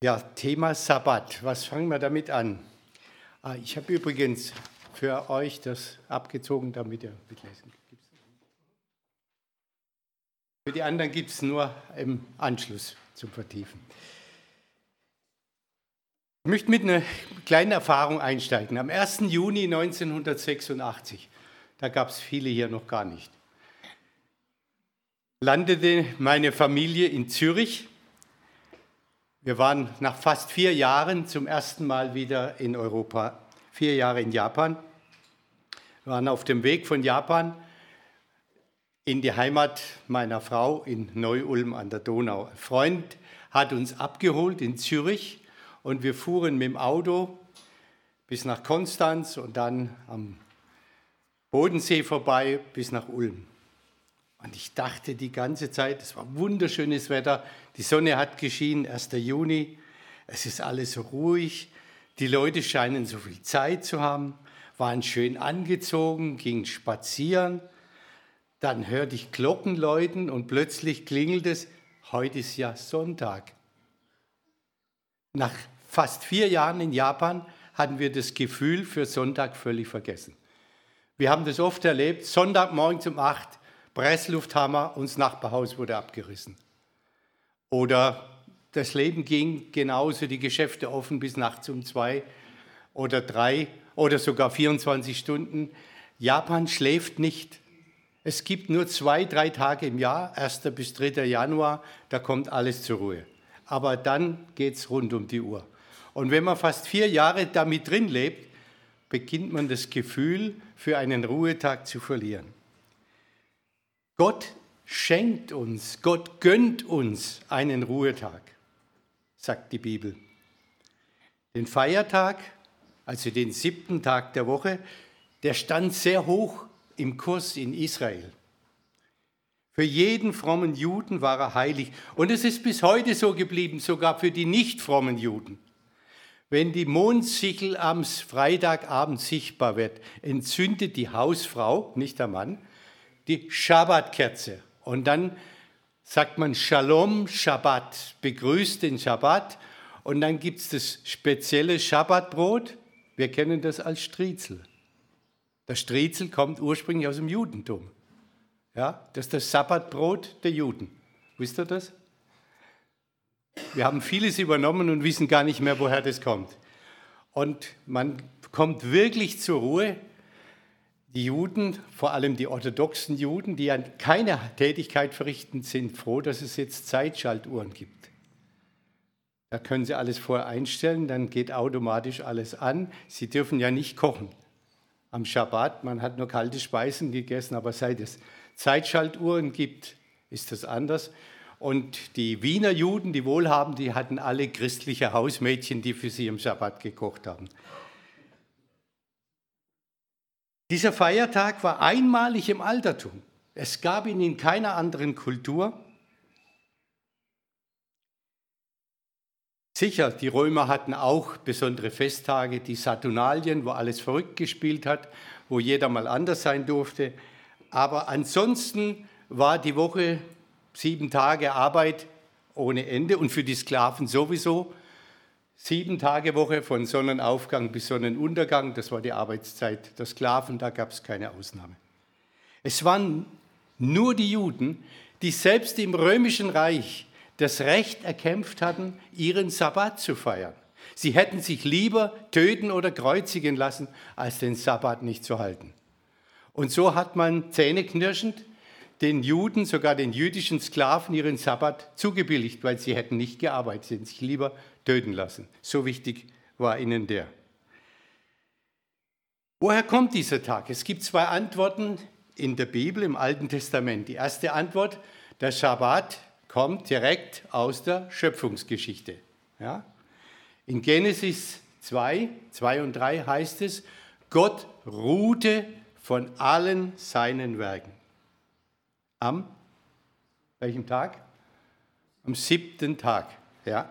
Ja, Thema Sabbat. Was fangen wir damit an? Ah, ich habe übrigens für euch das abgezogen, damit ihr mitlesen könnt. Für die anderen gibt es nur im Anschluss zum Vertiefen. Ich möchte mit einer kleinen Erfahrung einsteigen. Am 1. Juni 1986, da gab es viele hier noch gar nicht, landete meine Familie in Zürich wir waren nach fast vier Jahren zum ersten Mal wieder in Europa, vier Jahre in Japan. Wir waren auf dem Weg von Japan in die Heimat meiner Frau in Neu-Ulm an der Donau. Ein Freund hat uns abgeholt in Zürich und wir fuhren mit dem Auto bis nach Konstanz und dann am Bodensee vorbei bis nach Ulm. Und ich dachte die ganze Zeit, es war wunderschönes Wetter, die Sonne hat geschienen, 1. Juni, es ist alles so ruhig, die Leute scheinen so viel Zeit zu haben, waren schön angezogen, gingen spazieren. Dann hörte ich Glocken läuten und plötzlich klingelt es, heute ist ja Sonntag. Nach fast vier Jahren in Japan hatten wir das Gefühl für Sonntag völlig vergessen. Wir haben das oft erlebt, Sonntagmorgen um acht Presslufthammer und das Nachbarhaus wurde abgerissen. Oder das Leben ging genauso, die Geschäfte offen bis nachts um zwei oder drei oder sogar 24 Stunden. Japan schläft nicht. Es gibt nur zwei, drei Tage im Jahr, 1. bis 3. Januar, da kommt alles zur Ruhe. Aber dann geht es rund um die Uhr. Und wenn man fast vier Jahre damit drin lebt, beginnt man das Gefühl, für einen Ruhetag zu verlieren. Gott schenkt uns, Gott gönnt uns einen Ruhetag, sagt die Bibel. Den Feiertag, also den siebten Tag der Woche, der stand sehr hoch im Kurs in Israel. Für jeden frommen Juden war er heilig. Und es ist bis heute so geblieben, sogar für die nicht frommen Juden. Wenn die Mondsichel am Freitagabend sichtbar wird, entzündet die Hausfrau, nicht der Mann, die Schabbatkerze. Und dann sagt man Shalom Shabbat, begrüßt den Shabbat. Und dann gibt es das spezielle Schabbatbrot. Wir kennen das als Striezel. Das Striezel kommt ursprünglich aus dem Judentum. Ja, das ist das Sabbatbrot der Juden. Wisst ihr das? Wir haben vieles übernommen und wissen gar nicht mehr, woher das kommt. Und man kommt wirklich zur Ruhe, die Juden, vor allem die orthodoxen Juden, die ja keine Tätigkeit verrichten, sind froh, dass es jetzt Zeitschaltuhren gibt. Da können sie alles vorher einstellen, dann geht automatisch alles an. Sie dürfen ja nicht kochen. Am Schabbat, man hat nur kalte Speisen gegessen, aber seit es Zeitschaltuhren gibt, ist das anders. Und die Wiener Juden, die wohlhaben, die hatten alle christliche Hausmädchen, die für sie am Schabbat gekocht haben. Dieser Feiertag war einmalig im Altertum. Es gab ihn in keiner anderen Kultur. Sicher, die Römer hatten auch besondere Festtage, die Saturnalien, wo alles verrückt gespielt hat, wo jeder mal anders sein durfte. Aber ansonsten war die Woche sieben Tage Arbeit ohne Ende und für die Sklaven sowieso. Sieben Tage Woche von Sonnenaufgang bis Sonnenuntergang, das war die Arbeitszeit der Sklaven, da gab es keine Ausnahme. Es waren nur die Juden, die selbst im römischen Reich das Recht erkämpft hatten, ihren Sabbat zu feiern. Sie hätten sich lieber töten oder kreuzigen lassen, als den Sabbat nicht zu halten. Und so hat man zähneknirschend den Juden, sogar den jüdischen Sklaven, ihren Sabbat zugebilligt, weil sie hätten nicht gearbeitet, sie hätten sich lieber töten lassen. So wichtig war ihnen der. Woher kommt dieser Tag? Es gibt zwei Antworten in der Bibel, im Alten Testament. Die erste Antwort, der Schabbat kommt direkt aus der Schöpfungsgeschichte. Ja? In Genesis 2, 2 und 3 heißt es, Gott ruhte von allen seinen Werken. Am welchem Tag? Am siebten Tag. Ja?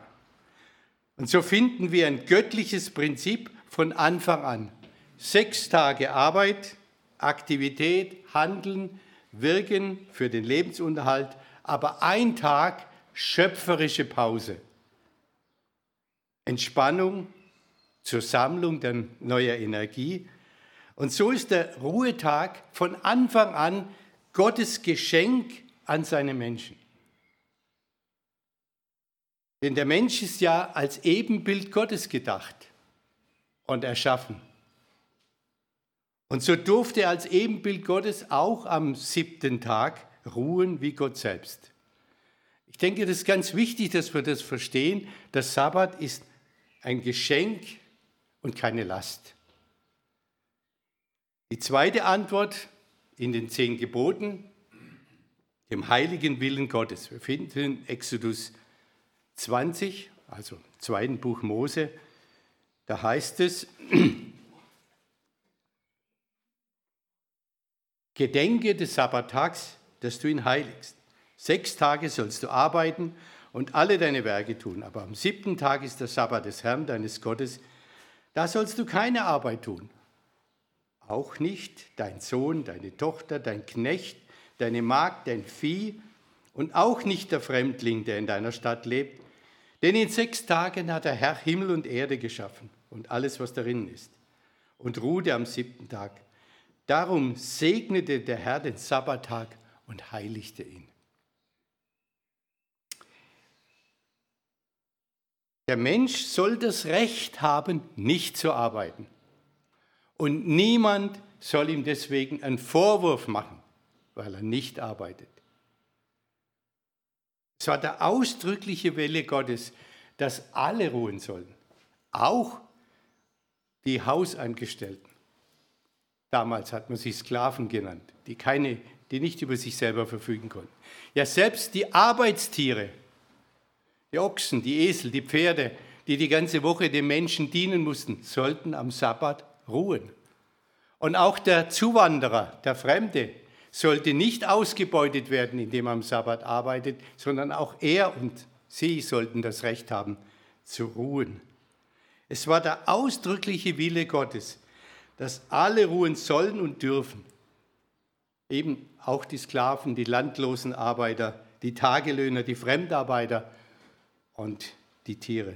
Und so finden wir ein göttliches Prinzip von Anfang an. Sechs Tage Arbeit, Aktivität, Handeln, Wirken für den Lebensunterhalt, aber ein Tag schöpferische Pause. Entspannung, zur Sammlung der neuer Energie. Und so ist der Ruhetag von Anfang an Gottes Geschenk an seine Menschen. Denn der Mensch ist ja als Ebenbild Gottes gedacht und erschaffen. Und so durfte er als Ebenbild Gottes auch am siebten Tag ruhen wie Gott selbst. Ich denke, das ist ganz wichtig, dass wir das verstehen. Der Sabbat ist ein Geschenk und keine Last. Die zweite Antwort in den zehn Geboten, dem heiligen Willen Gottes. Wir finden in Exodus 20, also zweiten Buch Mose, da heißt es, Gedenke des Sabbattags, dass du ihn heiligst. Sechs Tage sollst du arbeiten und alle deine Werke tun, aber am siebten Tag ist der Sabbat des Herrn, deines Gottes. Da sollst du keine Arbeit tun. Auch nicht dein Sohn, deine Tochter, dein Knecht, deine Magd, dein Vieh und auch nicht der Fremdling, der in deiner Stadt lebt. Denn in sechs Tagen hat der Herr Himmel und Erde geschaffen und alles, was darin ist, und ruhte am siebten Tag. Darum segnete der Herr den Sabbattag und heiligte ihn. Der Mensch soll das Recht haben, nicht zu arbeiten. Und niemand soll ihm deswegen einen Vorwurf machen, weil er nicht arbeitet. Es war der ausdrückliche Wille Gottes, dass alle ruhen sollen, auch die Hausangestellten. Damals hat man sie Sklaven genannt, die, keine, die nicht über sich selber verfügen konnten. Ja, selbst die Arbeitstiere, die Ochsen, die Esel, die Pferde, die die ganze Woche den Menschen dienen mussten, sollten am Sabbat ruhen. Und auch der Zuwanderer, der Fremde, sollte nicht ausgebeutet werden, indem er am Sabbat arbeitet, sondern auch er und sie sollten das Recht haben, zu ruhen. Es war der ausdrückliche Wille Gottes, dass alle ruhen sollen und dürfen. Eben auch die Sklaven, die landlosen Arbeiter, die Tagelöhner, die Fremdarbeiter und die Tiere.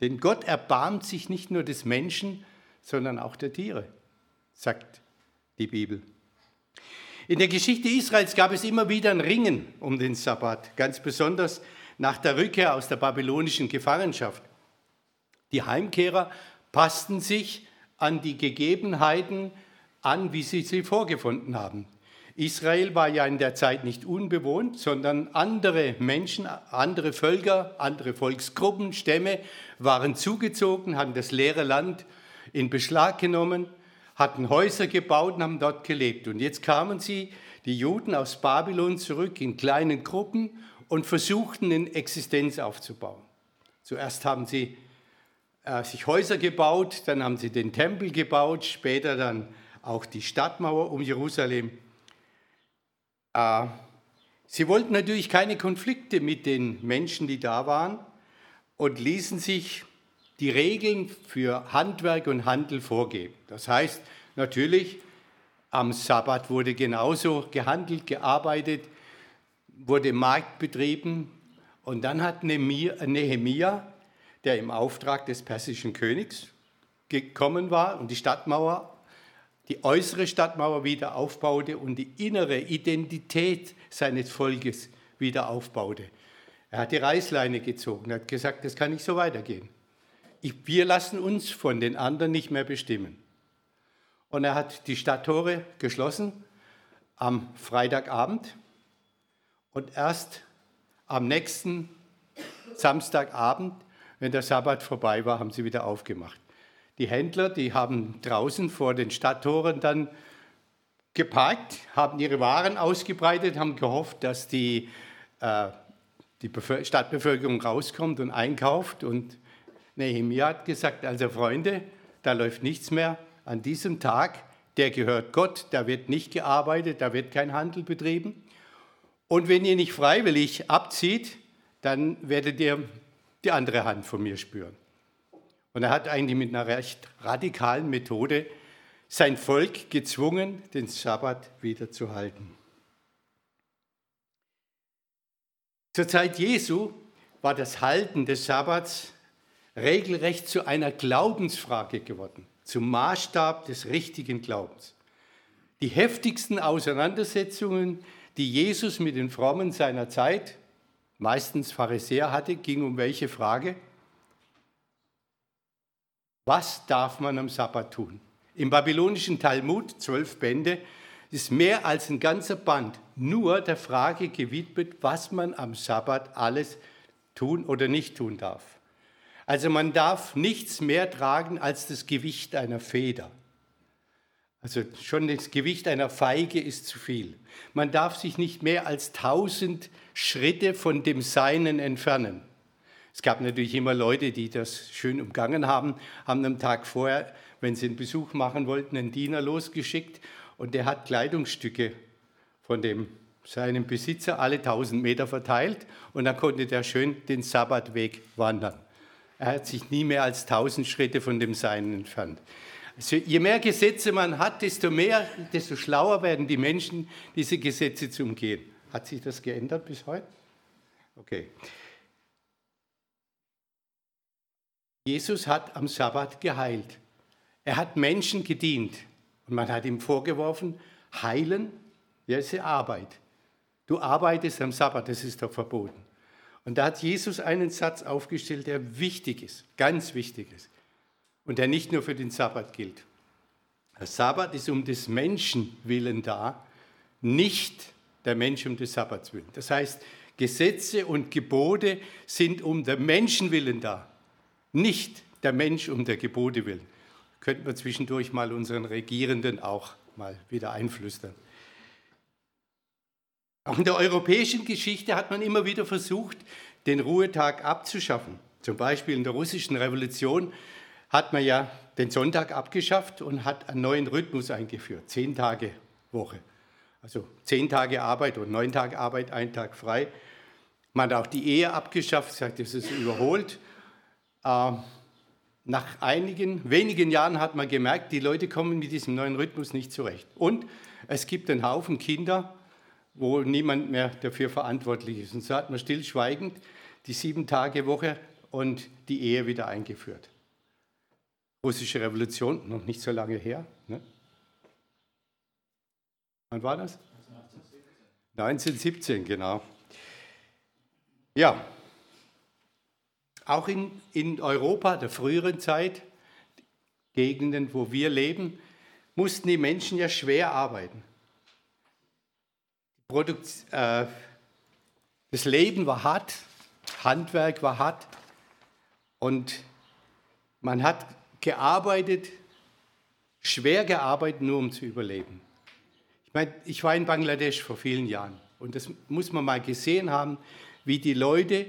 Denn Gott erbarmt sich nicht nur des Menschen, sondern auch der Tiere, sagt die Bibel. In der Geschichte Israels gab es immer wieder ein Ringen um den Sabbat, ganz besonders nach der Rückkehr aus der babylonischen Gefangenschaft. Die Heimkehrer passten sich an die Gegebenheiten an, wie sie sie vorgefunden haben. Israel war ja in der Zeit nicht unbewohnt, sondern andere Menschen, andere Völker, andere Volksgruppen, Stämme waren zugezogen, hatten das leere Land in Beschlag genommen, hatten Häuser gebaut und haben dort gelebt. Und jetzt kamen sie, die Juden aus Babylon, zurück in kleinen Gruppen und versuchten, eine Existenz aufzubauen. Zuerst haben sie äh, sich Häuser gebaut, dann haben sie den Tempel gebaut, später dann auch die Stadtmauer um Jerusalem. Äh, sie wollten natürlich keine Konflikte mit den Menschen, die da waren und ließen sich die Regeln für Handwerk und Handel vorgeben. Das heißt natürlich, am Sabbat wurde genauso gehandelt, gearbeitet, wurde Markt betrieben. Und dann hat Nehemia der im Auftrag des persischen Königs gekommen war und die Stadtmauer, die äußere Stadtmauer wieder aufbaute und die innere Identität seines Volkes wieder aufbaute. Er hat die Reißleine gezogen, hat gesagt, das kann nicht so weitergehen. Wir lassen uns von den anderen nicht mehr bestimmen. Und er hat die Stadttore geschlossen am Freitagabend und erst am nächsten Samstagabend wenn der Sabbat vorbei war, haben sie wieder aufgemacht. Die Händler, die haben draußen vor den Stadttoren dann geparkt, haben ihre Waren ausgebreitet, haben gehofft, dass die, äh, die Stadtbevölkerung rauskommt und einkauft. Und Nehemiah hat gesagt, also Freunde, da läuft nichts mehr. An diesem Tag, der gehört Gott, da wird nicht gearbeitet, da wird kein Handel betrieben. Und wenn ihr nicht freiwillig abzieht, dann werdet ihr die andere Hand von mir spüren. Und er hat eigentlich mit einer recht radikalen Methode sein Volk gezwungen, den Sabbat wieder zu halten. Zur Zeit Jesu war das Halten des Sabbats regelrecht zu einer Glaubensfrage geworden, zum Maßstab des richtigen Glaubens. Die heftigsten Auseinandersetzungen, die Jesus mit den Frommen seiner Zeit, meistens Pharisäer hatte, ging um welche Frage? Was darf man am Sabbat tun? Im babylonischen Talmud, zwölf Bände, ist mehr als ein ganzer Band nur der Frage gewidmet, was man am Sabbat alles tun oder nicht tun darf. Also man darf nichts mehr tragen als das Gewicht einer Feder. Also schon das Gewicht einer Feige ist zu viel. Man darf sich nicht mehr als tausend Schritte von dem Seinen entfernen. Es gab natürlich immer Leute, die das schön umgangen haben, haben am Tag vorher, wenn sie einen Besuch machen wollten, einen Diener losgeschickt und der hat Kleidungsstücke von dem seinem Besitzer alle tausend Meter verteilt und dann konnte der schön den Sabbatweg wandern. Er hat sich nie mehr als tausend Schritte von dem Seinen entfernt. Also je mehr Gesetze man hat, desto mehr, desto schlauer werden die Menschen, diese Gesetze zu umgehen. Hat sich das geändert bis heute? Okay. Jesus hat am Sabbat geheilt. Er hat Menschen gedient. Und man hat ihm vorgeworfen, heilen, ja, ist Arbeit. Du arbeitest am Sabbat, das ist doch verboten. Und da hat Jesus einen Satz aufgestellt, der wichtig ist, ganz wichtig ist. Und der nicht nur für den Sabbat gilt. Der Sabbat ist um des Menschen willen da, nicht der Mensch um des Sabbats willen. Das heißt, Gesetze und Gebote sind um der Menschen willen da, nicht der Mensch um der Gebote willen. Könnten wir zwischendurch mal unseren Regierenden auch mal wieder einflüstern. Auch in der europäischen Geschichte hat man immer wieder versucht, den Ruhetag abzuschaffen. Zum Beispiel in der russischen Revolution hat man ja den Sonntag abgeschafft und hat einen neuen Rhythmus eingeführt, zehn Tage Woche. Also zehn Tage Arbeit und neun Tage Arbeit, ein Tag frei. Man hat auch die Ehe abgeschafft, sagt, das ist überholt. Ähm, nach einigen, wenigen Jahren hat man gemerkt, die Leute kommen mit diesem neuen Rhythmus nicht zurecht. Und es gibt einen Haufen Kinder, wo niemand mehr dafür verantwortlich ist. Und so hat man stillschweigend die Sieben-Tage-Woche und die Ehe wieder eingeführt. Russische Revolution, noch nicht so lange her. Ne? Wann war das? 1917, genau. Ja, auch in, in Europa der früheren Zeit, Gegenden, wo wir leben, mussten die Menschen ja schwer arbeiten. Produkt, äh, das Leben war hart, Handwerk war hart und man hat gearbeitet, schwer gearbeitet, nur um zu überleben. Ich meine, ich war in Bangladesch vor vielen Jahren und das muss man mal gesehen haben, wie die Leute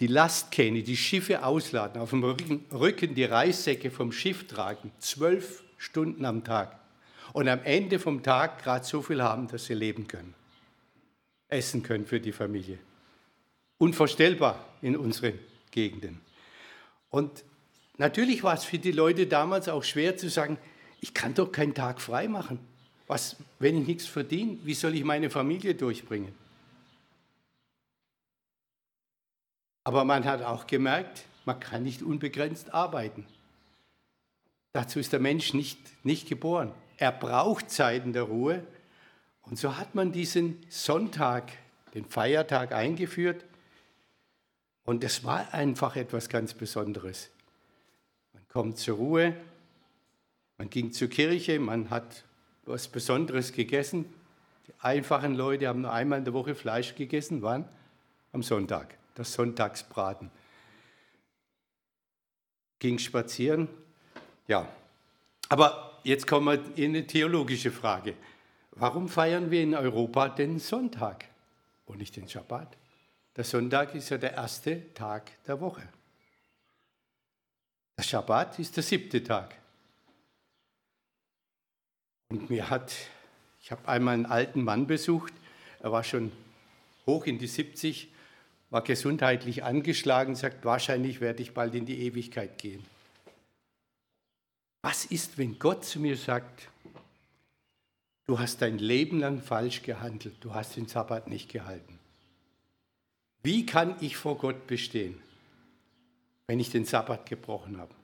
die Lastkähne, die Schiffe ausladen, auf dem Rücken die Reissäcke vom Schiff tragen, zwölf Stunden am Tag und am Ende vom Tag gerade so viel haben, dass sie leben können essen können für die Familie. Unvorstellbar in unseren Gegenden. Und natürlich war es für die Leute damals auch schwer zu sagen, ich kann doch keinen Tag frei machen. Was, wenn ich nichts verdiene, wie soll ich meine Familie durchbringen? Aber man hat auch gemerkt, man kann nicht unbegrenzt arbeiten. Dazu ist der Mensch nicht, nicht geboren. Er braucht Zeiten der Ruhe, und so hat man diesen Sonntag, den Feiertag eingeführt. Und es war einfach etwas ganz Besonderes. Man kommt zur Ruhe, man ging zur Kirche, man hat was Besonderes gegessen. Die einfachen Leute haben nur einmal in der Woche Fleisch gegessen. Wann? Am Sonntag, das Sonntagsbraten. Ging spazieren. Ja, aber jetzt kommen wir in eine theologische Frage. Warum feiern wir in Europa den Sonntag und nicht den Schabbat? Der Sonntag ist ja der erste Tag der Woche. Der Schabbat ist der siebte Tag. Und mir hat, ich habe einmal einen alten Mann besucht, er war schon hoch in die 70, war gesundheitlich angeschlagen, sagt, wahrscheinlich werde ich bald in die Ewigkeit gehen. Was ist, wenn Gott zu mir sagt, Du hast dein Leben lang falsch gehandelt. Du hast den Sabbat nicht gehalten. Wie kann ich vor Gott bestehen? wenn ich den Sabbat gebrochen habe.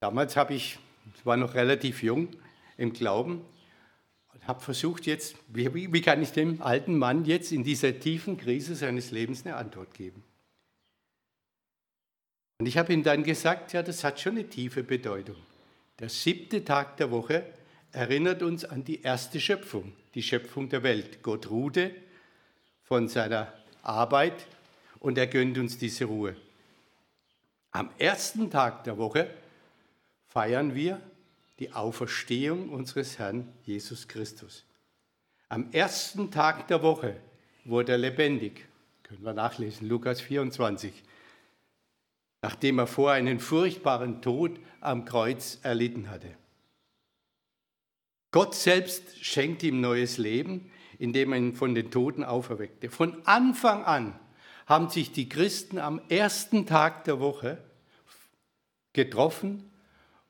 Damals habe ich, ich war noch relativ jung im Glauben und habe versucht jetzt, wie, wie kann ich dem alten Mann jetzt in dieser tiefen Krise seines Lebens eine Antwort geben? Und ich habe ihm dann gesagt, ja, das hat schon eine tiefe Bedeutung. Der siebte Tag der Woche erinnert uns an die erste Schöpfung, die Schöpfung der Welt. Gott ruhte von seiner Arbeit und er gönnt uns diese Ruhe. Am ersten Tag der Woche feiern wir die Auferstehung unseres Herrn Jesus Christus. Am ersten Tag der Woche wurde er lebendig. Können wir nachlesen, Lukas 24. Nachdem er vor einen furchtbaren Tod am Kreuz erlitten hatte. Gott selbst schenkt ihm neues Leben, indem er ihn von den Toten auferweckte. Von Anfang an haben sich die Christen am ersten Tag der Woche getroffen,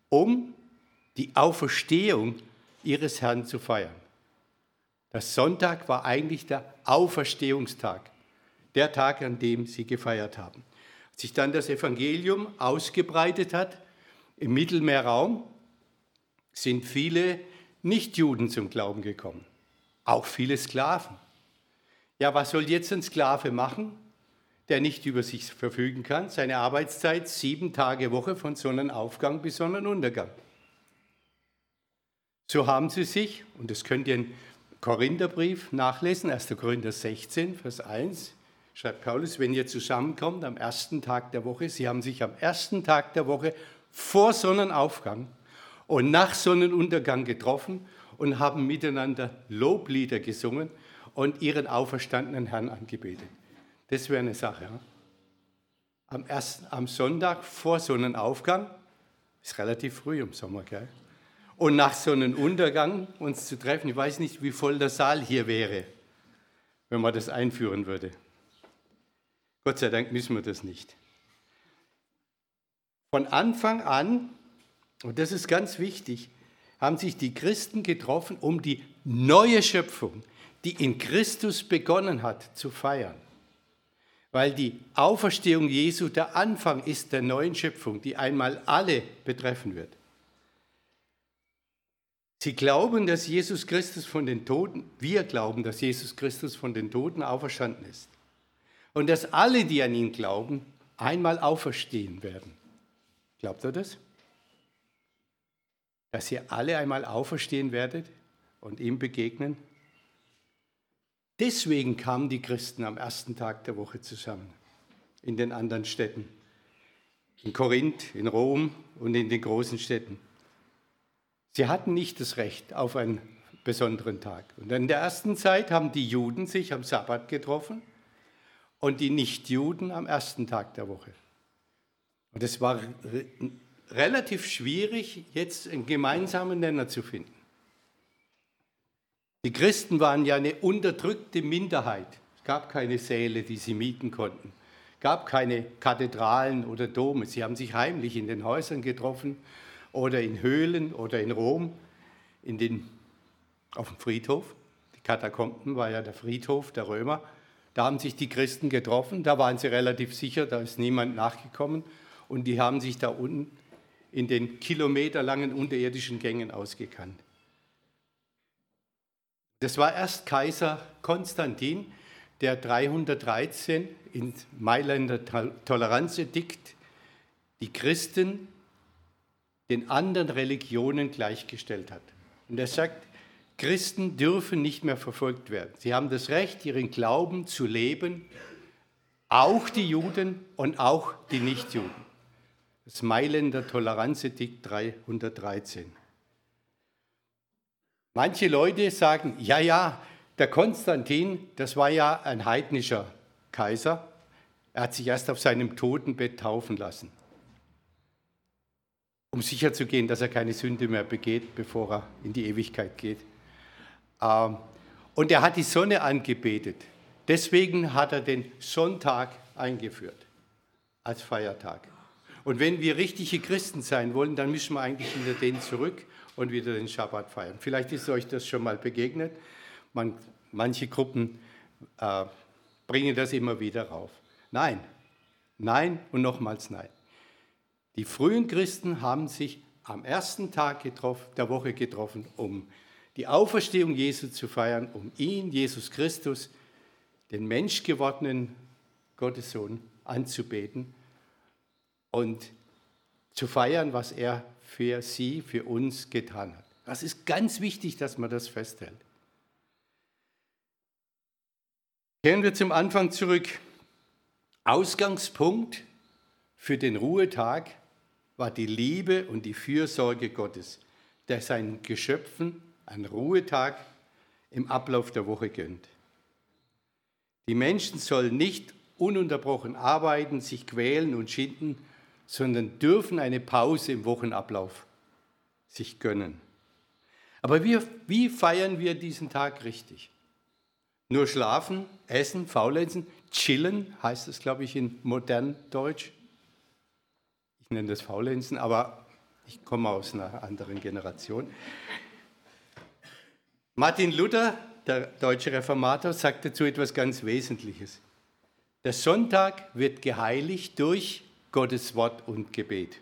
um die Auferstehung ihres Herrn zu feiern. Der Sonntag war eigentlich der Auferstehungstag, der Tag, an dem sie gefeiert haben. Als sich dann das Evangelium ausgebreitet hat im Mittelmeerraum, sind viele Nichtjuden zum Glauben gekommen, auch viele Sklaven. Ja, was soll jetzt ein Sklave machen, der nicht über sich verfügen kann? Seine Arbeitszeit sieben Tage Woche von Sonnenaufgang bis Sonnenuntergang. So haben sie sich, und das könnt ihr im Korintherbrief nachlesen, 1. Korinther 16, Vers 1, schreibt Paulus, wenn ihr zusammenkommt am ersten Tag der Woche, sie haben sich am ersten Tag der Woche vor Sonnenaufgang und nach Sonnenuntergang getroffen und haben miteinander Loblieder gesungen und ihren auferstandenen Herrn angebetet. Das wäre eine Sache. Ja? Am, ersten, am Sonntag vor Sonnenaufgang, ist relativ früh im Sommer, gell? und nach Sonnenuntergang uns zu treffen. Ich weiß nicht, wie voll der Saal hier wäre, wenn man das einführen würde. Gott sei Dank müssen wir das nicht. Von Anfang an und das ist ganz wichtig, haben sich die Christen getroffen, um die neue Schöpfung, die in Christus begonnen hat, zu feiern. Weil die Auferstehung Jesu der Anfang ist der neuen Schöpfung, die einmal alle betreffen wird. Sie glauben, dass Jesus Christus von den Toten, wir glauben, dass Jesus Christus von den Toten auferstanden ist. Und dass alle, die an ihn glauben, einmal auferstehen werden. Glaubt ihr das? Dass ihr alle einmal auferstehen werdet und ihm begegnen? Deswegen kamen die Christen am ersten Tag der Woche zusammen in den anderen Städten, in Korinth, in Rom und in den großen Städten. Sie hatten nicht das Recht auf einen besonderen Tag. Und in der ersten Zeit haben die Juden sich am Sabbat getroffen und die Nichtjuden am ersten Tag der Woche. Und es war relativ schwierig, jetzt einen gemeinsamen Nenner zu finden. Die Christen waren ja eine unterdrückte Minderheit. Es gab keine Säle, die sie mieten konnten. Es gab keine Kathedralen oder Dome. Sie haben sich heimlich in den Häusern getroffen oder in Höhlen oder in Rom, in den, auf dem Friedhof. Die Katakomben war ja der Friedhof der Römer. Da haben sich die Christen getroffen. Da waren sie relativ sicher, da ist niemand nachgekommen. Und die haben sich da unten in den kilometerlangen unterirdischen Gängen ausgekannt. Das war erst Kaiser Konstantin, der 313 in Mailänder Toleranzedikt die Christen den anderen Religionen gleichgestellt hat. Und er sagt, Christen dürfen nicht mehr verfolgt werden. Sie haben das Recht, ihren Glauben zu leben, auch die Juden und auch die Nichtjuden das Mailänder Toleranzedikt 313. Manche Leute sagen, ja, ja, der Konstantin, das war ja ein heidnischer Kaiser. Er hat sich erst auf seinem Totenbett taufen lassen, um sicherzugehen, dass er keine Sünde mehr begeht, bevor er in die Ewigkeit geht. Ähm, und er hat die Sonne angebetet. Deswegen hat er den Sonntag eingeführt als Feiertag. Und wenn wir richtige Christen sein wollen, dann müssen wir eigentlich hinter denen zurück und wieder den Schabbat feiern. Vielleicht ist euch das schon mal begegnet. Man, manche Gruppen äh, bringen das immer wieder rauf. Nein, Nein und nochmals nein. Die frühen Christen haben sich am ersten Tag der Woche getroffen, um die Auferstehung Jesu zu feiern, um ihn, Jesus Christus, den menschgewordenen Gottessohn, anzubeten und zu feiern, was er für sie, für uns getan hat. Das ist ganz wichtig, dass man das festhält. Kehren wir zum Anfang zurück. Ausgangspunkt für den Ruhetag war die Liebe und die Fürsorge Gottes, der seinen Geschöpfen einen Ruhetag im Ablauf der Woche gönnt. Die Menschen sollen nicht ununterbrochen arbeiten, sich quälen und schinden, sondern dürfen eine Pause im Wochenablauf sich gönnen. Aber wir, wie feiern wir diesen Tag richtig? Nur schlafen, essen, faulenzen, chillen, heißt es, glaube ich, in modern Deutsch. Ich nenne das faulenzen, aber ich komme aus einer anderen Generation. Martin Luther, der deutsche Reformator, sagt dazu etwas ganz Wesentliches. Der Sonntag wird geheiligt durch Gottes Wort und Gebet.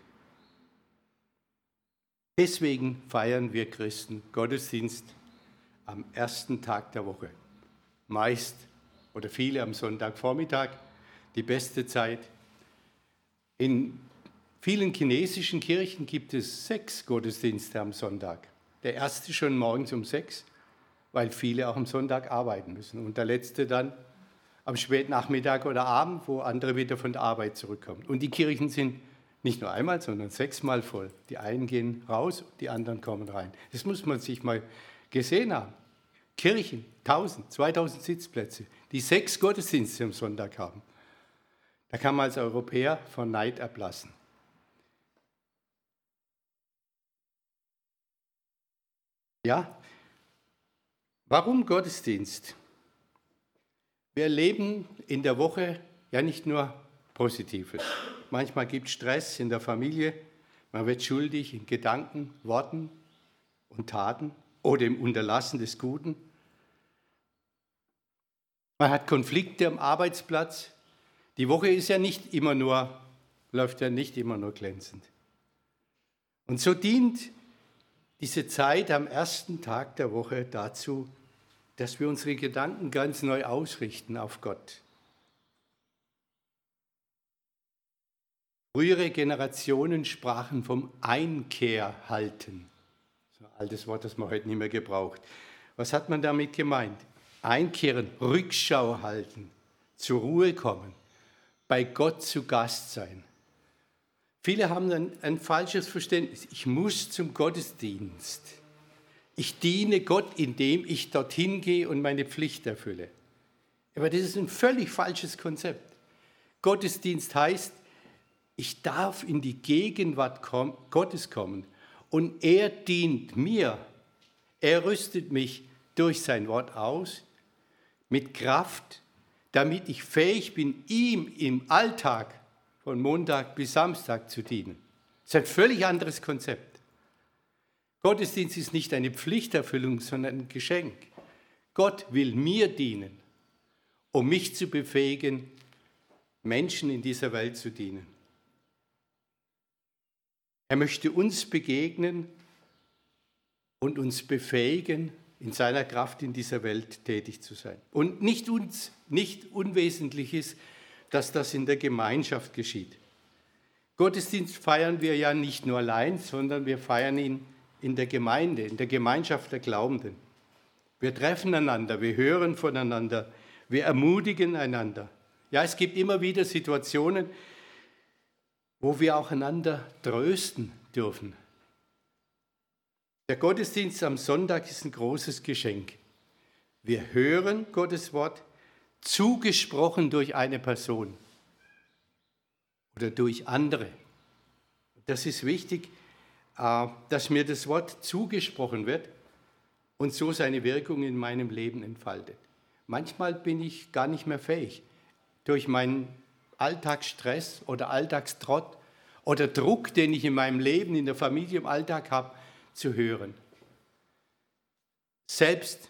Deswegen feiern wir Christen Gottesdienst am ersten Tag der Woche. Meist oder viele am Sonntagvormittag, die beste Zeit. In vielen chinesischen Kirchen gibt es sechs Gottesdienste am Sonntag. Der erste schon morgens um sechs, weil viele auch am Sonntag arbeiten müssen. Und der letzte dann am Spätnachmittag oder Abend, wo andere wieder von der Arbeit zurückkommen. Und die Kirchen sind nicht nur einmal, sondern sechsmal voll. Die einen gehen raus, die anderen kommen rein. Das muss man sich mal gesehen haben. Kirchen, 1000, 2000 Sitzplätze, die sechs Gottesdienste am Sonntag haben. Da kann man als Europäer von Neid erblassen. Ja, warum Gottesdienst? Wir erleben in der Woche ja nicht nur Positives. Manchmal gibt es Stress in der Familie, man wird schuldig in Gedanken, Worten und Taten oder im Unterlassen des Guten. Man hat Konflikte am Arbeitsplatz. Die Woche ist ja nicht immer nur, läuft ja nicht immer nur glänzend. Und so dient diese Zeit am ersten Tag der Woche dazu, dass wir unsere Gedanken ganz neu ausrichten auf Gott. Frühere Generationen sprachen vom Einkehrhalten. So ein altes Wort, das man heute nicht mehr gebraucht. Was hat man damit gemeint? Einkehren, Rückschau halten, zur Ruhe kommen, bei Gott zu Gast sein. Viele haben ein, ein falsches Verständnis. Ich muss zum Gottesdienst. Ich diene Gott, indem ich dorthin gehe und meine Pflicht erfülle. Aber das ist ein völlig falsches Konzept. Gottesdienst heißt, ich darf in die Gegenwart Gottes kommen und er dient mir. Er rüstet mich durch sein Wort aus mit Kraft, damit ich fähig bin, ihm im Alltag von Montag bis Samstag zu dienen. Das ist ein völlig anderes Konzept. Gottesdienst ist nicht eine Pflichterfüllung, sondern ein Geschenk. Gott will mir dienen, um mich zu befähigen, Menschen in dieser Welt zu dienen. Er möchte uns begegnen und uns befähigen, in seiner Kraft in dieser Welt tätig zu sein. Und nicht, uns, nicht unwesentlich ist, dass das in der Gemeinschaft geschieht. Gottesdienst feiern wir ja nicht nur allein, sondern wir feiern ihn in der Gemeinde, in der Gemeinschaft der Glaubenden. Wir treffen einander, wir hören voneinander, wir ermutigen einander. Ja, es gibt immer wieder Situationen, wo wir auch einander trösten dürfen. Der Gottesdienst am Sonntag ist ein großes Geschenk. Wir hören Gottes Wort zugesprochen durch eine Person oder durch andere. Das ist wichtig, dass mir das Wort zugesprochen wird und so seine Wirkung in meinem Leben entfaltet. Manchmal bin ich gar nicht mehr fähig, durch meinen Alltagsstress oder Alltagstrott oder Druck, den ich in meinem Leben, in der Familie, im Alltag habe, zu hören. Selbst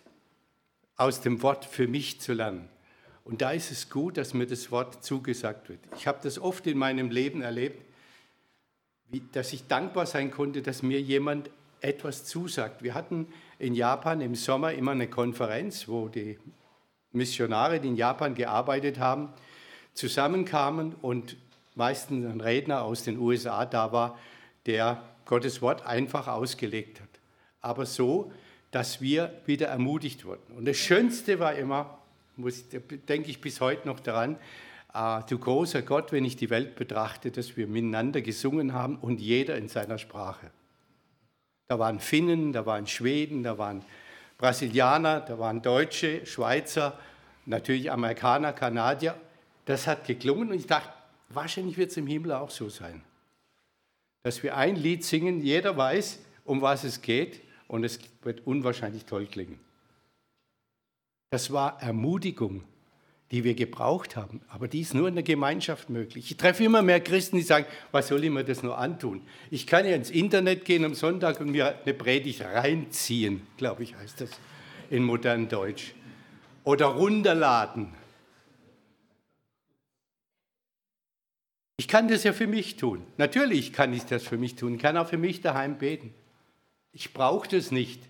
aus dem Wort für mich zu lernen. Und da ist es gut, dass mir das Wort zugesagt wird. Ich habe das oft in meinem Leben erlebt, wie, dass ich dankbar sein konnte, dass mir jemand etwas zusagt. Wir hatten in Japan im Sommer immer eine Konferenz, wo die Missionare, die in Japan gearbeitet haben, zusammenkamen und meistens ein Redner aus den USA da war, der Gottes Wort einfach ausgelegt hat. Aber so, dass wir wieder ermutigt wurden. Und das Schönste war immer, muss, denke ich bis heute noch daran, ah, du großer Gott, wenn ich die Welt betrachte, dass wir miteinander gesungen haben und jeder in seiner Sprache. Da waren Finnen, da waren Schweden, da waren Brasilianer, da waren Deutsche, Schweizer, natürlich Amerikaner, Kanadier. Das hat geklungen und ich dachte, wahrscheinlich wird es im Himmel auch so sein. Dass wir ein Lied singen, jeder weiß, um was es geht und es wird unwahrscheinlich toll klingen. Das war Ermutigung, die wir gebraucht haben. Aber die ist nur in der Gemeinschaft möglich. Ich treffe immer mehr Christen, die sagen, was soll ich mir das nur antun? Ich kann ja ins Internet gehen am Sonntag und mir eine Predigt reinziehen, glaube ich, heißt das in modern Deutsch. Oder runterladen. Ich kann das ja für mich tun. Natürlich kann ich das für mich tun. Ich kann auch für mich daheim beten. Ich brauche das nicht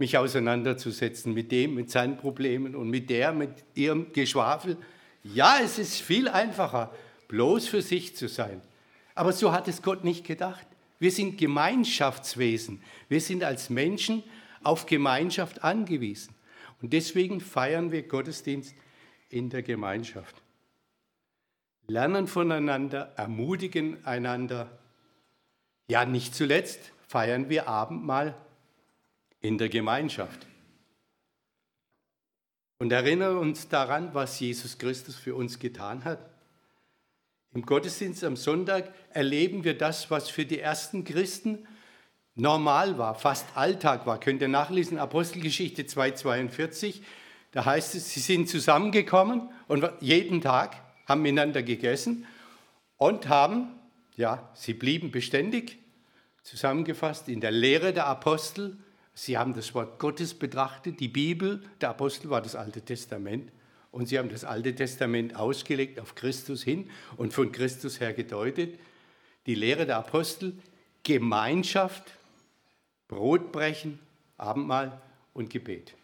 mich auseinanderzusetzen mit dem, mit seinen Problemen und mit der, mit ihrem Geschwafel. Ja, es ist viel einfacher, bloß für sich zu sein. Aber so hat es Gott nicht gedacht. Wir sind Gemeinschaftswesen. Wir sind als Menschen auf Gemeinschaft angewiesen. Und deswegen feiern wir Gottesdienst in der Gemeinschaft. Lernen voneinander, ermutigen einander. Ja, nicht zuletzt feiern wir Abendmahl in der Gemeinschaft. Und erinnere uns daran, was Jesus Christus für uns getan hat. Im Gottesdienst am Sonntag erleben wir das, was für die ersten Christen normal war, fast Alltag war. Könnt ihr nachlesen, Apostelgeschichte 2,42. Da heißt es, sie sind zusammengekommen und jeden Tag haben miteinander gegessen und haben, ja, sie blieben beständig, zusammengefasst in der Lehre der Apostel Sie haben das Wort Gottes betrachtet, die Bibel, der Apostel war das Alte Testament. Und sie haben das Alte Testament ausgelegt auf Christus hin und von Christus her gedeutet. Die Lehre der Apostel, Gemeinschaft, Brotbrechen, Abendmahl und Gebet.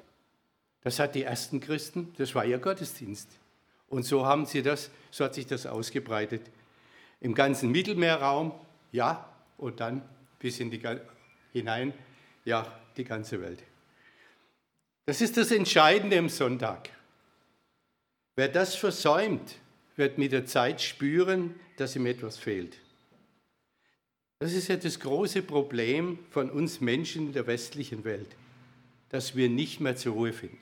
Das hat die ersten Christen, das war ihr Gottesdienst. Und so haben sie das, so hat sich das ausgebreitet. Im ganzen Mittelmeerraum, ja, und dann bis in die hinein, ja, die ganze Welt. Das ist das Entscheidende im Sonntag. Wer das versäumt, wird mit der Zeit spüren, dass ihm etwas fehlt. Das ist ja das große Problem von uns Menschen in der westlichen Welt, dass wir nicht mehr zur Ruhe finden,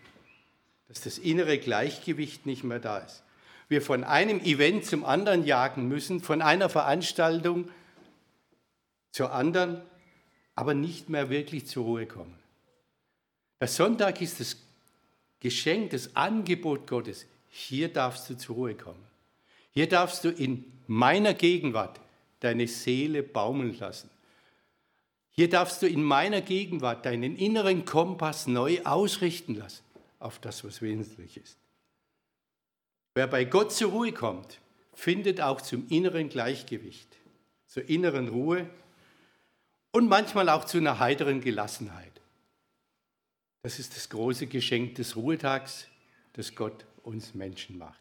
dass das innere Gleichgewicht nicht mehr da ist. Wir von einem Event zum anderen jagen müssen, von einer Veranstaltung zur anderen, aber nicht mehr wirklich zur Ruhe kommen. Der Sonntag ist das Geschenk, das Angebot Gottes. Hier darfst du zur Ruhe kommen. Hier darfst du in meiner Gegenwart deine Seele baumeln lassen. Hier darfst du in meiner Gegenwart deinen inneren Kompass neu ausrichten lassen auf das, was wesentlich ist. Wer bei Gott zur Ruhe kommt, findet auch zum inneren Gleichgewicht, zur inneren Ruhe und manchmal auch zu einer heiteren Gelassenheit. Das ist das große Geschenk des Ruhetags, das Gott uns Menschen macht.